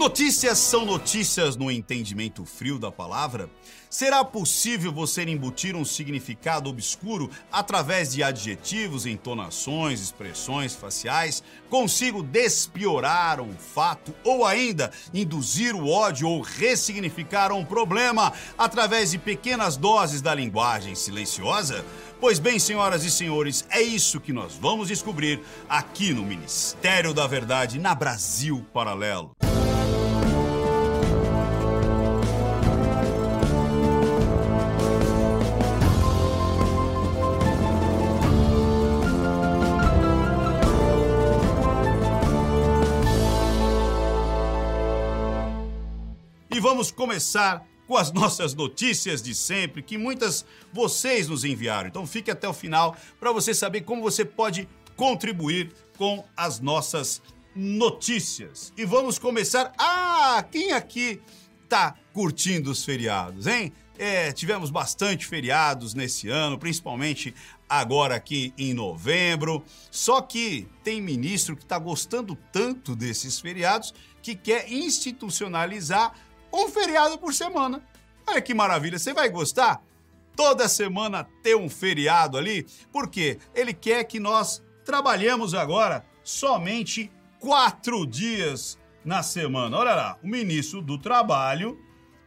Notícias são notícias no entendimento frio da palavra? Será possível você embutir um significado obscuro através de adjetivos, entonações, expressões faciais? Consigo despiorar um fato ou ainda induzir o ódio ou ressignificar um problema através de pequenas doses da linguagem silenciosa? Pois bem, senhoras e senhores, é isso que nós vamos descobrir aqui no Ministério da Verdade na Brasil Paralelo. E vamos começar com as nossas notícias de sempre, que muitas vocês nos enviaram. Então fique até o final para você saber como você pode contribuir com as nossas notícias. E vamos começar. Ah, quem aqui tá curtindo os feriados, hein? É, tivemos bastante feriados nesse ano, principalmente agora aqui em novembro. Só que tem ministro que está gostando tanto desses feriados que quer institucionalizar um feriado por semana. Olha que maravilha, você vai gostar? Toda semana ter um feriado ali, porque ele quer que nós trabalhemos agora somente quatro dias na semana. Olha lá, o ministro do Trabalho,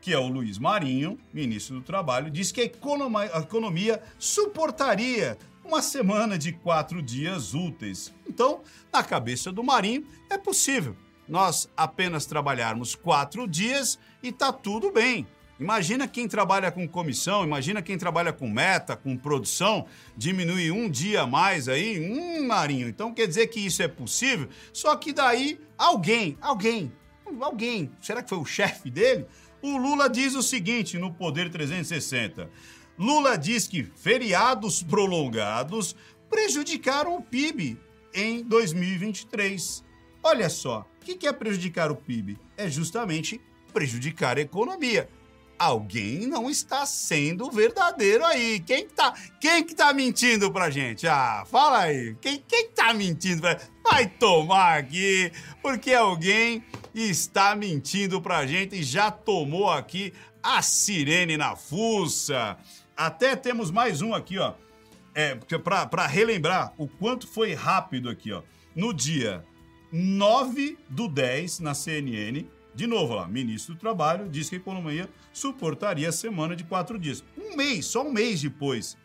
que é o Luiz Marinho, ministro do Trabalho, diz que a economia, a economia suportaria uma semana de quatro dias úteis. Então, na cabeça do Marinho, é possível nós apenas trabalharmos quatro dias e tá tudo bem. Imagina quem trabalha com comissão, imagina quem trabalha com meta, com produção, diminuir um dia a mais aí, um Marinho. Então quer dizer que isso é possível? Só que daí alguém, alguém, alguém, será que foi o chefe dele? O Lula diz o seguinte no Poder 360. Lula diz que feriados prolongados prejudicaram o PIB em 2023. Olha só, o que é prejudicar o PIB? É justamente prejudicar a economia. Alguém não está sendo verdadeiro aí. Quem que tá, quem que tá mentindo pra gente? Ah, fala aí. Quem, quem tá mentindo pra Vai tomar aqui, porque alguém está mentindo pra gente e já tomou aqui a sirene na fuça. Até temos mais um aqui, ó. É, para relembrar o quanto foi rápido aqui, ó. No dia 9 do 10 na CNN. De novo lá, ministro do Trabalho diz que a economia suportaria a semana de quatro dias. Um mês, só um mês depois.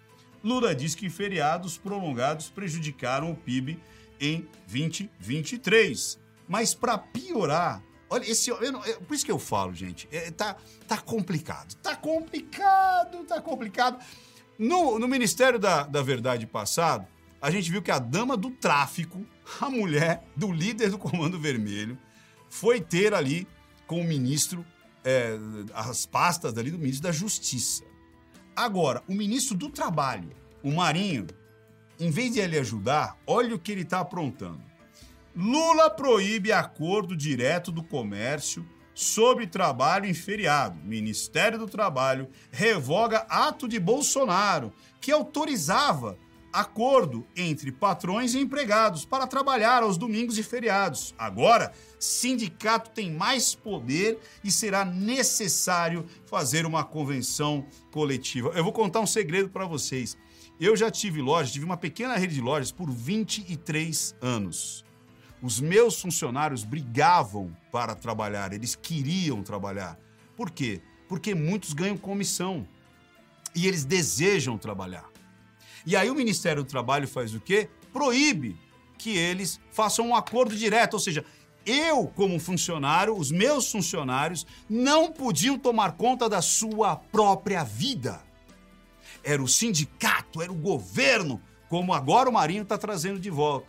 Lula diz que feriados prolongados prejudicaram o PIB em 2023. Mas para piorar, olha, esse, não, é, por isso que eu falo, gente, é, tá, tá complicado. Tá complicado, tá complicado. No, no Ministério da, da Verdade passado, a gente viu que a dama do tráfico, a mulher do líder do Comando Vermelho, foi ter ali com o ministro é, as pastas ali do ministro da Justiça. Agora, o ministro do Trabalho, o Marinho, em vez de ele ajudar, olha o que ele está aprontando. Lula proíbe acordo direto do comércio sobre trabalho em feriado. Ministério do Trabalho revoga ato de Bolsonaro que autorizava acordo entre patrões e empregados para trabalhar aos domingos e feriados. Agora, sindicato tem mais poder e será necessário fazer uma convenção coletiva. Eu vou contar um segredo para vocês. Eu já tive loja, tive uma pequena rede de lojas por 23 anos. Os meus funcionários brigavam para trabalhar, eles queriam trabalhar. Por quê? Porque muitos ganham comissão e eles desejam trabalhar. E aí o Ministério do Trabalho faz o quê? Proíbe que eles façam um acordo direto, ou seja, eu, como funcionário, os meus funcionários, não podiam tomar conta da sua própria vida. Era o sindicato, era o governo, como agora o Marinho está trazendo de volta.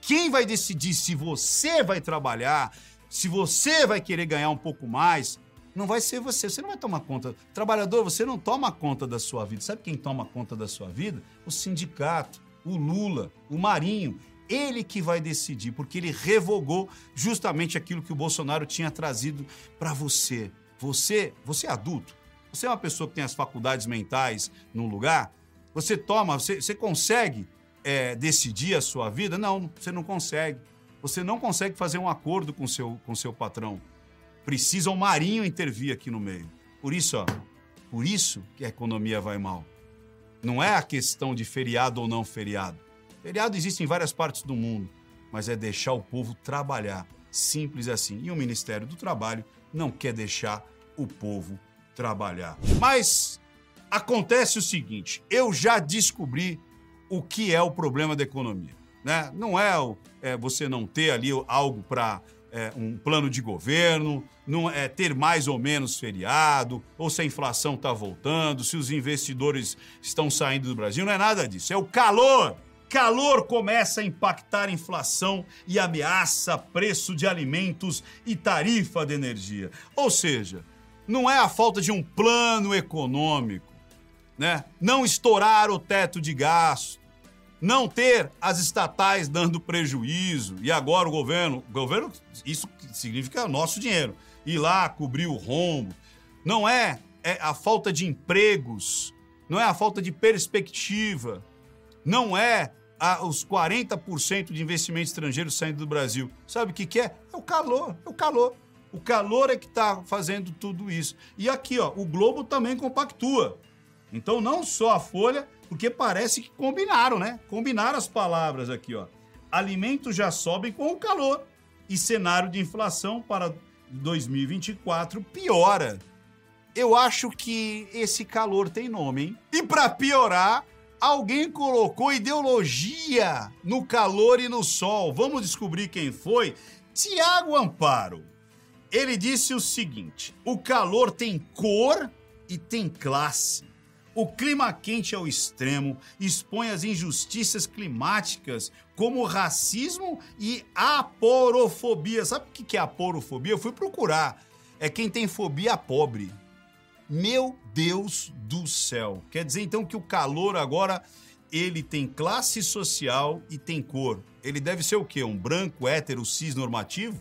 Quem vai decidir se você vai trabalhar, se você vai querer ganhar um pouco mais, não vai ser você, você não vai tomar conta. Trabalhador, você não toma conta da sua vida. Sabe quem toma conta da sua vida? O sindicato, o Lula, o Marinho. Ele que vai decidir, porque ele revogou justamente aquilo que o Bolsonaro tinha trazido para você. Você, você é adulto. Você é uma pessoa que tem as faculdades mentais num lugar. Você toma, você, você consegue é, decidir a sua vida? Não, você não consegue. Você não consegue fazer um acordo com seu, com seu patrão. Precisa o Marinho intervir aqui no meio. Por isso, ó, por isso que a economia vai mal. Não é a questão de feriado ou não feriado. Feriado existe em várias partes do mundo, mas é deixar o povo trabalhar. Simples assim. E o Ministério do Trabalho não quer deixar o povo trabalhar. Mas acontece o seguinte: eu já descobri o que é o problema da economia. Né? Não é, o, é você não ter ali algo para é, um plano de governo, não é ter mais ou menos feriado, ou se a inflação está voltando, se os investidores estão saindo do Brasil, não é nada disso. É o calor. Calor começa a impactar a inflação e ameaça preço de alimentos e tarifa de energia. Ou seja, não é a falta de um plano econômico, né? Não estourar o teto de gasto, não ter as estatais dando prejuízo e agora o governo, governo isso significa nosso dinheiro, ir lá cobrir o rombo. Não é, é a falta de empregos, não é a falta de perspectiva, não é a, os 40% de investimento estrangeiro saindo do Brasil. Sabe o que, que é? É o calor, é o calor. O calor é que está fazendo tudo isso. E aqui, ó, o globo também compactua. Então, não só a Folha, porque parece que combinaram, né? Combinaram as palavras aqui, ó. Alimentos já sobem com o calor e cenário de inflação para 2024 piora. Eu acho que esse calor tem nome, hein? E para piorar, alguém colocou ideologia no calor e no sol. Vamos descobrir quem foi? Tiago Amparo. Ele disse o seguinte: o calor tem cor e tem classe. O clima quente ao extremo expõe as injustiças climáticas, como racismo e aporofobia. Sabe o que é aporofobia? Eu fui procurar. É quem tem fobia pobre. Meu Deus do céu. Quer dizer então que o calor agora ele tem classe social e tem cor. Ele deve ser o quê? Um branco, hétero, cis normativo?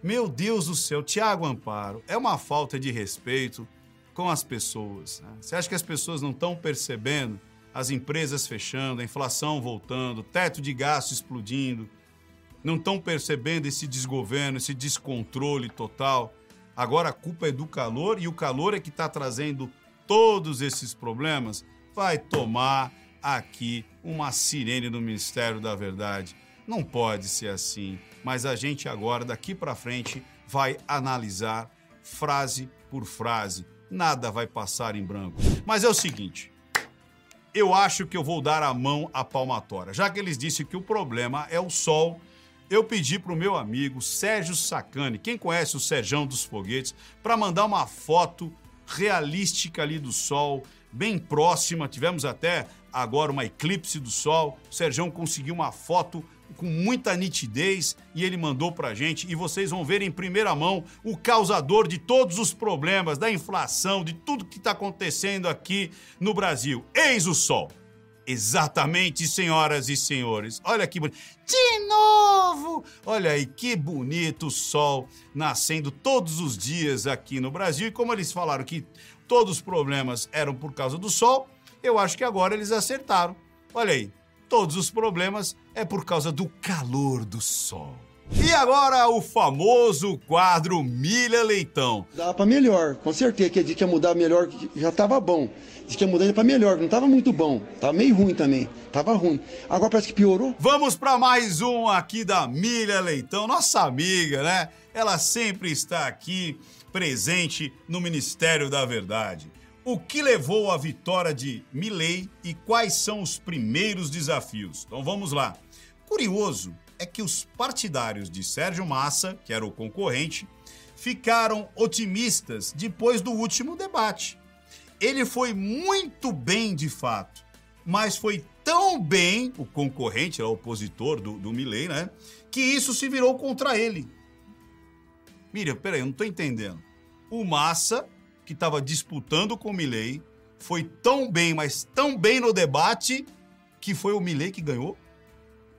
Meu Deus do céu, Tiago Amparo, é uma falta de respeito com as pessoas. Né? Você acha que as pessoas não estão percebendo as empresas fechando, a inflação voltando, teto de gasto explodindo? Não estão percebendo esse desgoverno, esse descontrole total? Agora a culpa é do calor e o calor é que está trazendo todos esses problemas? Vai tomar aqui uma sirene do Ministério da Verdade. Não pode ser assim, mas a gente agora, daqui para frente, vai analisar frase por frase nada vai passar em branco. Mas é o seguinte, eu acho que eu vou dar a mão à palmatória. Já que eles disseram que o problema é o sol, eu pedi para o meu amigo Sérgio Sacani, quem conhece o Serjão dos Foguetes, para mandar uma foto realística ali do sol, bem próxima. Tivemos até agora uma eclipse do sol. O Serjão conseguiu uma foto com muita nitidez e ele mandou pra gente e vocês vão ver em primeira mão o causador de todos os problemas, da inflação, de tudo que está acontecendo aqui no Brasil. Eis o sol. Exatamente, senhoras e senhores. Olha que bonito. De novo! Olha aí que bonito o sol nascendo todos os dias aqui no Brasil. E como eles falaram que todos os problemas eram por causa do sol, eu acho que agora eles acertaram. Olha aí, todos os problemas é por causa do calor do sol. E agora o famoso quadro Milha Leitão. Dá para melhor, com certeza. Que disse que ia mudar melhor, já estava bom. Disse que ia mudar para melhor, não estava muito bom. Tava meio ruim também. Tava ruim. Agora parece que piorou. Vamos para mais um aqui da Milha Leitão, nossa amiga, né? Ela sempre está aqui presente no Ministério da Verdade. O que levou à vitória de Milley e quais são os primeiros desafios? Então vamos lá. Curioso é que os partidários de Sérgio Massa, que era o concorrente, ficaram otimistas depois do último debate. Ele foi muito bem de fato, mas foi tão bem, o concorrente, o opositor do, do Milley, né? Que isso se virou contra ele. Miriam, peraí, eu não tô entendendo. O Massa que estava disputando com o Milley foi tão bem, mas tão bem no debate, que foi o Milley que ganhou?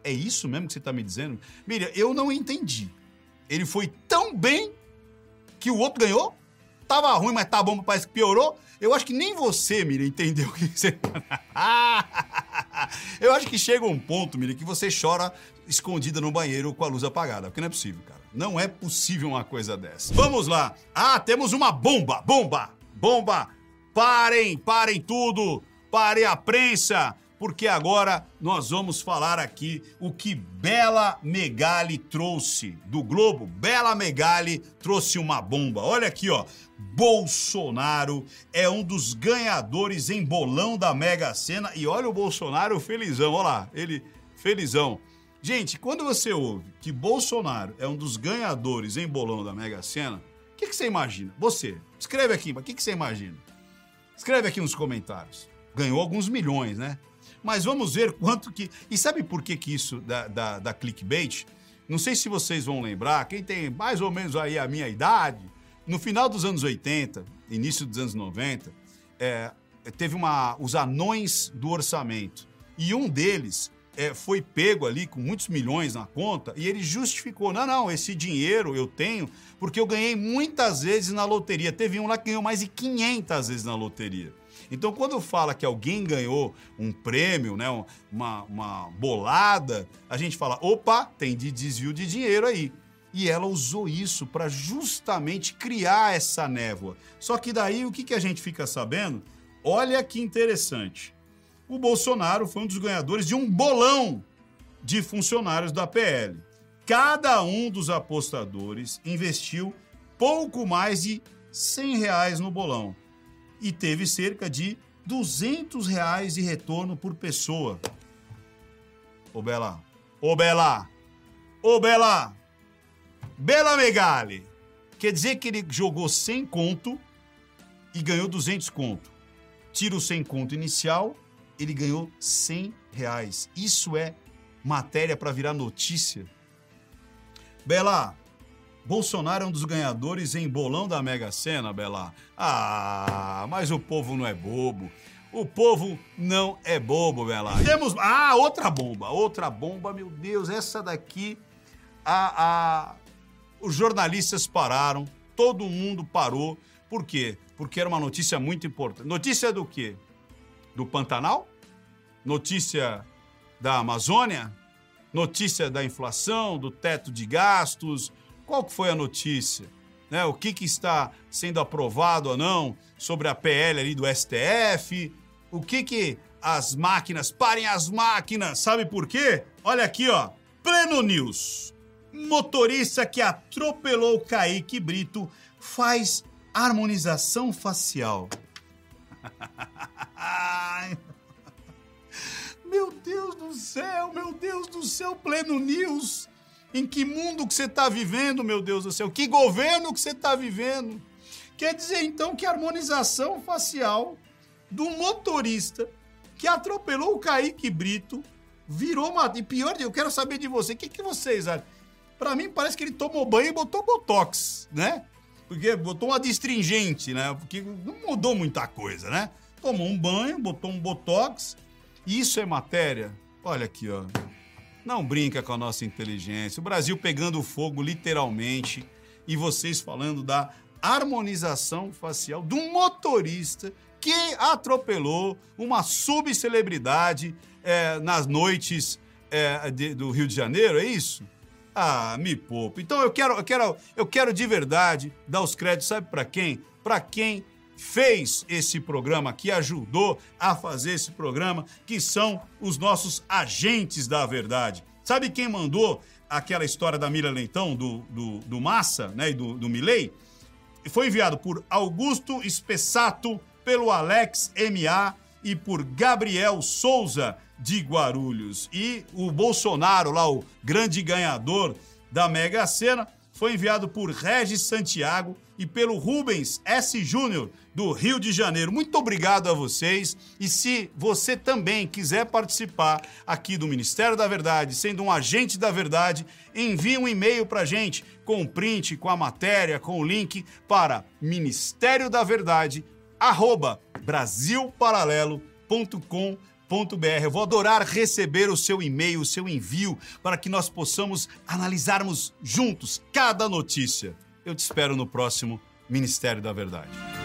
É isso mesmo que você está me dizendo? Miriam, eu não entendi. Ele foi tão bem que o outro ganhou? Tava ruim, mas tá bom, parece que piorou. Eu acho que nem você, Miriam, entendeu o que você. eu acho que chega um ponto, Miriam, que você chora escondida no banheiro com a luz apagada, porque não é possível, cara. Não é possível uma coisa dessa. Vamos lá. Ah, temos uma bomba, bomba, bomba. Parem, parem tudo. Parem a prensa porque agora nós vamos falar aqui o que Bela Megali trouxe do Globo. Bela Megali trouxe uma bomba. Olha aqui, ó. Bolsonaro é um dos ganhadores em bolão da Mega Sena e olha o Bolsonaro felizão, olha lá, ele felizão. Gente, quando você ouve que Bolsonaro é um dos ganhadores em bolão da Mega Sena, o que, que, você imagina? Você, escreve aqui, o que, que você imagina? Escreve aqui nos comentários. Ganhou alguns milhões, né? Mas vamos ver quanto que. E sabe por que, que isso da, da, da clickbait? Não sei se vocês vão lembrar, quem tem mais ou menos aí a minha idade, no final dos anos 80, início dos anos 90, é, teve uma, os anões do orçamento. E um deles é, foi pego ali com muitos milhões na conta e ele justificou: não, não, esse dinheiro eu tenho porque eu ganhei muitas vezes na loteria. Teve um lá que ganhou mais de 500 vezes na loteria. Então, quando fala que alguém ganhou um prêmio, né, uma, uma bolada, a gente fala: opa, tem de desvio de dinheiro aí. E ela usou isso para justamente criar essa névoa. Só que daí o que, que a gente fica sabendo? Olha que interessante. O Bolsonaro foi um dos ganhadores de um bolão de funcionários da PL. Cada um dos apostadores investiu pouco mais de 100 reais no bolão e teve cerca de 200 reais de retorno por pessoa. Ô Bela, ô Bela, ô Bela, Bela Megali. Quer dizer que ele jogou 100 conto e ganhou 200 conto. Tira o 100 conto inicial, ele ganhou 100 reais. Isso é matéria para virar notícia. Bela, Bolsonaro é um dos ganhadores em bolão da Mega Sena, Bela. Ah, mas o povo não é bobo. O povo não é bobo, Bela. Temos. Ah, outra bomba. Outra bomba, meu Deus. Essa daqui. A, a... Os jornalistas pararam. Todo mundo parou. Por quê? Porque era uma notícia muito importante. Notícia do quê? Do Pantanal? Notícia da Amazônia? Notícia da inflação, do teto de gastos, qual que foi a notícia? Né? O que, que está sendo aprovado ou não sobre a PL ali do STF? O que que as máquinas, parem as máquinas, sabe por quê? Olha aqui, ó, Pleno News. Motorista que atropelou Kaique Brito faz harmonização facial. Meu Deus do céu, meu Deus do céu, Pleno News. Em que mundo que você está vivendo, meu Deus do céu? Que governo que você está vivendo? Quer dizer, então, que a harmonização facial do motorista que atropelou o Kaique Brito virou uma... E pior, eu quero saber de você, o que, que vocês acham? Para mim, parece que ele tomou banho e botou Botox, né? Porque botou uma distringente, né? Porque não mudou muita coisa, né? Tomou um banho, botou um Botox. Isso é matéria? Olha aqui, ó. Não brinca com a nossa inteligência. O Brasil pegando fogo literalmente e vocês falando da harmonização facial de um motorista que atropelou uma subcelebridade é, nas noites é, de, do Rio de Janeiro, é isso? Ah, me poupa. Então eu quero, eu quero, eu quero de verdade dar os créditos, sabe para quem? Para quem fez esse programa, que ajudou a fazer esse programa, que são os nossos agentes da verdade. Sabe quem mandou aquela história da Mira Leitão, do, do, do Massa né, e do, do Milley? Foi enviado por Augusto Espessato, pelo Alex MA e por Gabriel Souza de Guarulhos. E o Bolsonaro, lá, o grande ganhador da Mega Sena, foi enviado por Regis Santiago e pelo Rubens S. Júnior, do Rio de Janeiro. Muito obrigado a vocês. E se você também quiser participar aqui do Ministério da Verdade, sendo um agente da verdade, envie um e-mail para a gente com o print, com a matéria, com o link para ministério da verdade, arroba brasilparalelo.com.br. Eu vou adorar receber o seu e-mail, o seu envio, para que nós possamos analisarmos juntos cada notícia. Eu te espero no próximo Ministério da Verdade.